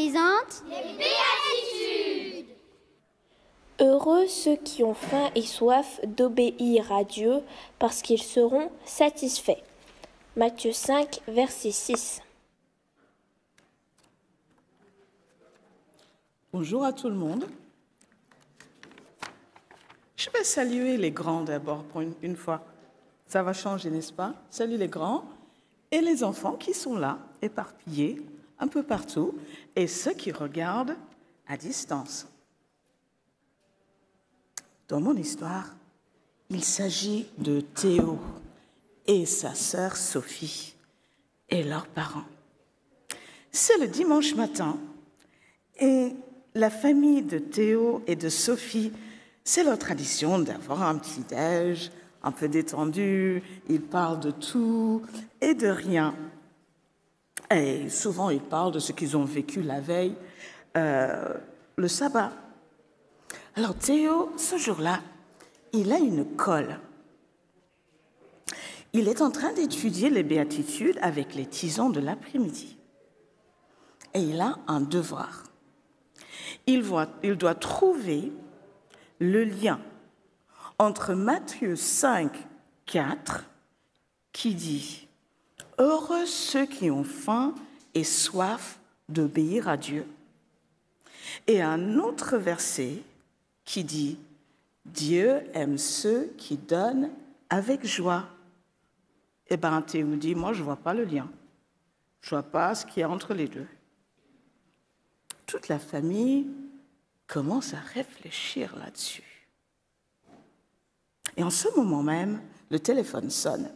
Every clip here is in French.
présente les béatitudes. Heureux ceux qui ont faim et soif d'obéir à Dieu, parce qu'ils seront satisfaits. Matthieu 5, verset 6. Bonjour à tout le monde. Je vais saluer les grands d'abord pour une, une, fois. Ça va changer, n'est-ce pas? Salut les grands et les enfants qui sont là, éparpillés un peu partout, et ceux qui regardent à distance. Dans mon histoire, il s'agit de Théo et sa sœur Sophie et leurs parents. C'est le dimanche matin et la famille de Théo et de Sophie, c'est leur tradition d'avoir un petit déj un peu détendu, ils parlent de tout et de rien. Et souvent, ils parlent de ce qu'ils ont vécu la veille, euh, le sabbat. Alors Théo, ce jour-là, il a une colle. Il est en train d'étudier les béatitudes avec les tisons de l'après-midi. Et il a un devoir. Il, doit trouver le lien entre Matthieu 5, 4, qui dit Heureux ceux qui ont faim et soif d'obéir à Dieu. Et un autre verset qui dit Dieu aime ceux qui donnent avec joie. Eh bien, Théo dit Moi, je ne vois pas le lien. Je ne vois pas ce qu'il y a entre les deux. Toute la famille commence à réfléchir là-dessus. Et en ce moment même, le téléphone sonne.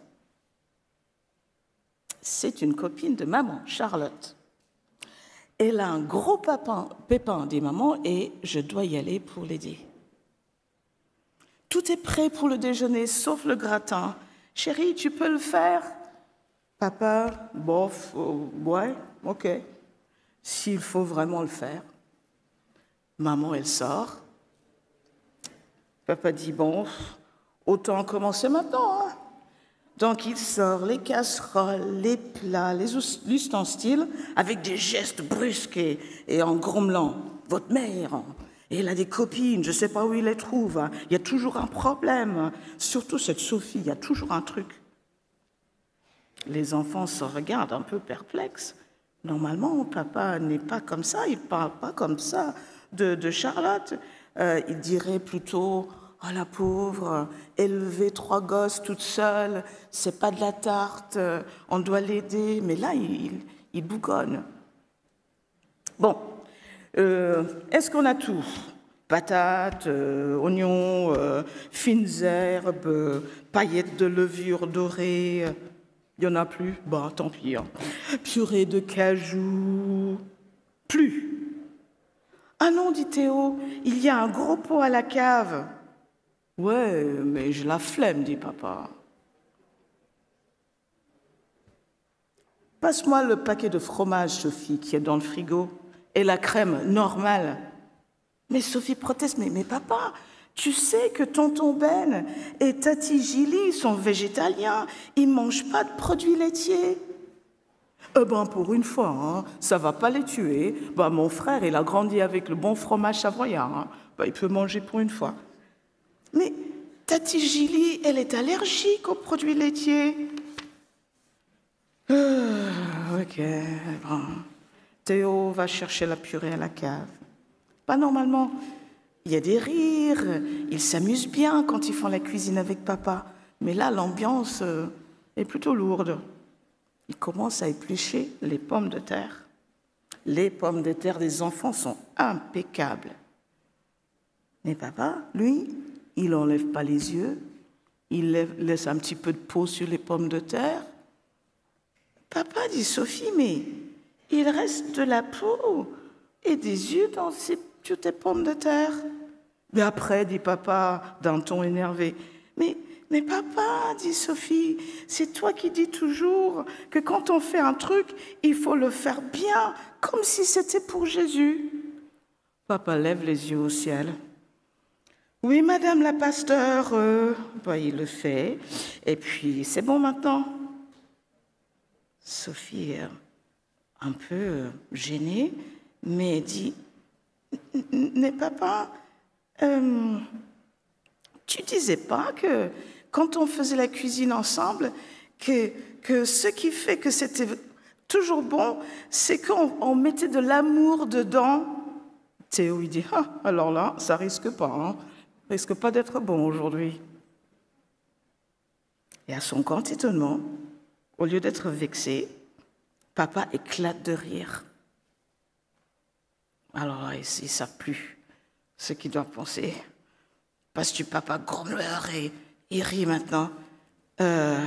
C'est une copine de maman, Charlotte. Elle a un gros pépin, pépin, dit maman, et je dois y aller pour l'aider. Tout est prêt pour le déjeuner, sauf le gratin. Chérie, tu peux le faire? Papa, bof, oh, ouais, ok. S'il faut vraiment le faire. Maman, elle sort. Papa dit, bon, Autant commencer maintenant. Hein. Donc il sort les casseroles, les plats, les ustensiles avec des gestes brusques et, en grommelant. Votre mère, et elle a des copines, je ne sais pas où il les trouve. Il y a toujours un problème. Surtout cette Sophie, il y a toujours un truc. Les enfants se regardent un peu perplexes. Normalement, papa n'est pas comme ça, il ne parle pas comme ça de, Charlotte. Euh, il dirait plutôt Oh la pauvre, élever trois gosses toute seule, c'est pas de la tarte, on doit l'aider. Mais là, il, bougonne. Bon, euh, est-ce qu'on a tout? Patates, euh, oignons, euh, fines herbes, paillettes de levure dorée. Il n'y en a plus? Bon, tant pis. Hein. Purée de cajou. Plus. Ah non, dit Théo, il y a un gros pot à la cave. Ouais, mais j'ai la flemme, dit papa. Passe-moi le paquet de fromage, Sophie, qui est dans le frigo, et la crème normale. Mais Sophie proteste, mais, papa, tu sais que tonton Ben et tati Gilly sont végétaliens, ils ne mangent pas de produits laitiers. Eh ben, pour une fois, hein, ça va pas les tuer. Ben, mon frère, il a grandi avec le bon fromage savoyard. Hein. Ben, il peut manger pour une fois. Tati Gilly, elle est allergique aux produits laitiers. Ah, ok, bon. Théo va chercher la purée à la cave. Pas normalement. Il y a des rires, ils s'amusent bien quand ils font la cuisine avec papa. Mais là, l'ambiance euh, est plutôt lourde. Il commence à éplucher les pommes de terre. Les pommes de terre des enfants sont impeccables. Mais papa, lui, il n'enlève pas les yeux, il laisse un petit peu de peau sur les pommes de terre. Papa dit Sophie, mais il reste de la peau et des yeux dans ces, toutes tes pommes de terre. Mais après, dit papa d'un ton énervé, mais, mais papa, dit Sophie, c'est toi qui dis toujours que quand on fait un truc, il faut le faire bien, comme si c'était pour Jésus. Papa lève les yeux au ciel. Oui, Madame la pasteur, euh, bah, il le fait. Et puis, c'est bon maintenant. Sophie, un peu euh, gêné, mais dit Mais papa, euh, tu disais pas que quand on faisait la cuisine ensemble, que, que ce qui fait que c'était toujours bon, c'est qu'on mettait de l'amour dedans. Théo, il dit ah, alors là, ça risque pas, hein, risque pas d'être bon aujourd'hui. Et à son grand étonnement, au lieu d'être vexé, papa éclate de rire. Alors là, ils ne plus ce qu'ils doivent penser. Parce que papa grommeleur et il rit maintenant? Euh,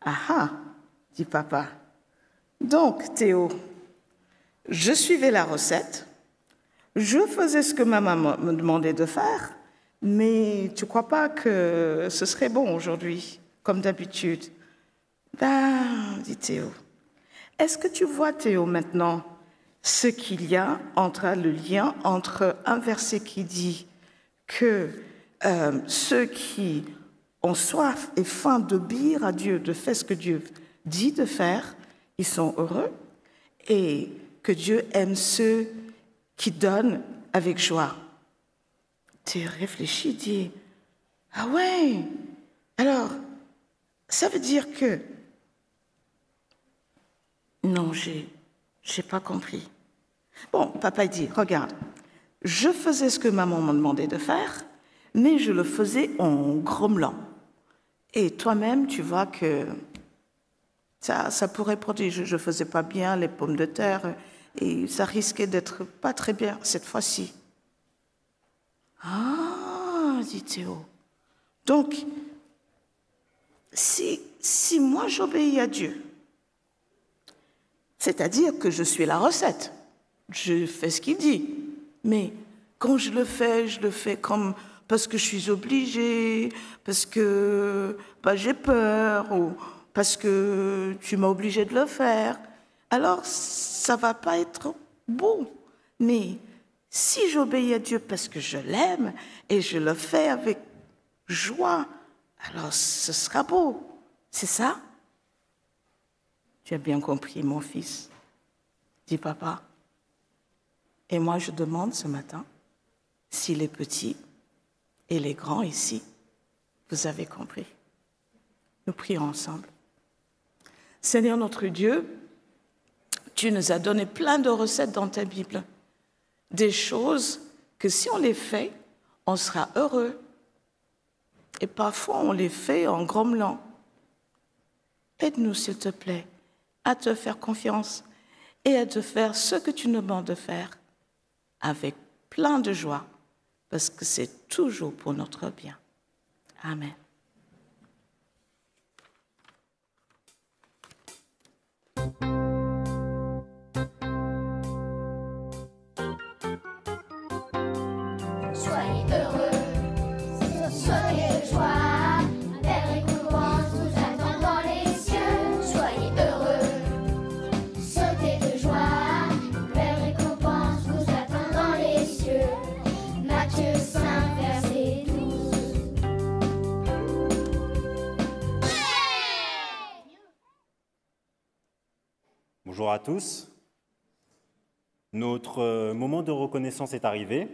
ah ah, dit papa. Donc, Théo, je suivais la recette, je faisais ce que ma maman me demandait de faire, mais tu ne crois pas que ce serait bon aujourd'hui, comme d'habitude? Ben, dit Théo. Est-ce que tu vois, Théo, maintenant, ce qu'il y a entre le lien entre un verset qui dit que euh, ceux qui ont soif et faim d'obéir à Dieu, de faire ce que Dieu dit de faire, ils sont heureux, et que Dieu aime ceux qui donnent avec joie? Tu réfléchis, dis, ah ouais, alors, ça veut dire que... Non, j'ai, j'ai pas compris. Bon, papa dit, regarde, je faisais ce que maman m'a demandé de faire, mais je le faisais en grommelant. Et toi-même, tu vois que ça, ça pourrait produire. Je ne faisais pas bien les pommes de terre et ça risquait d'être pas très bien cette fois-ci. Ah, dit Théo. Donc, si, si moi j'obéis à Dieu, c'est-à-dire que je suis la recette, je fais ce qu'il dit, mais quand je le fais, je le fais comme parce que je suis obligée, parce que bah, j'ai peur, ou parce que tu m'as obligé de le faire, alors ça va pas être bon. Mais si j'obéis à Dieu parce que je l'aime et je le fais avec joie, alors ce sera beau. C'est ça? Tu as bien compris, mon fils, dit papa. Et moi, je demande ce matin s'il est petit et les grands ici, vous avez compris. Nous prions ensemble. Seigneur notre Dieu, tu nous as donné plein de recettes dans ta Bible, des choses que si on les fait, on sera heureux. Et parfois, on les fait en grommelant. Aide-nous, s'il te plaît, à te faire confiance et à te faire ce que tu nous demandes de faire avec plein de joie parce que c'est toujours pour notre bien. Amen. Bonjour à tous. Notre euh, moment de reconnaissance est arrivé.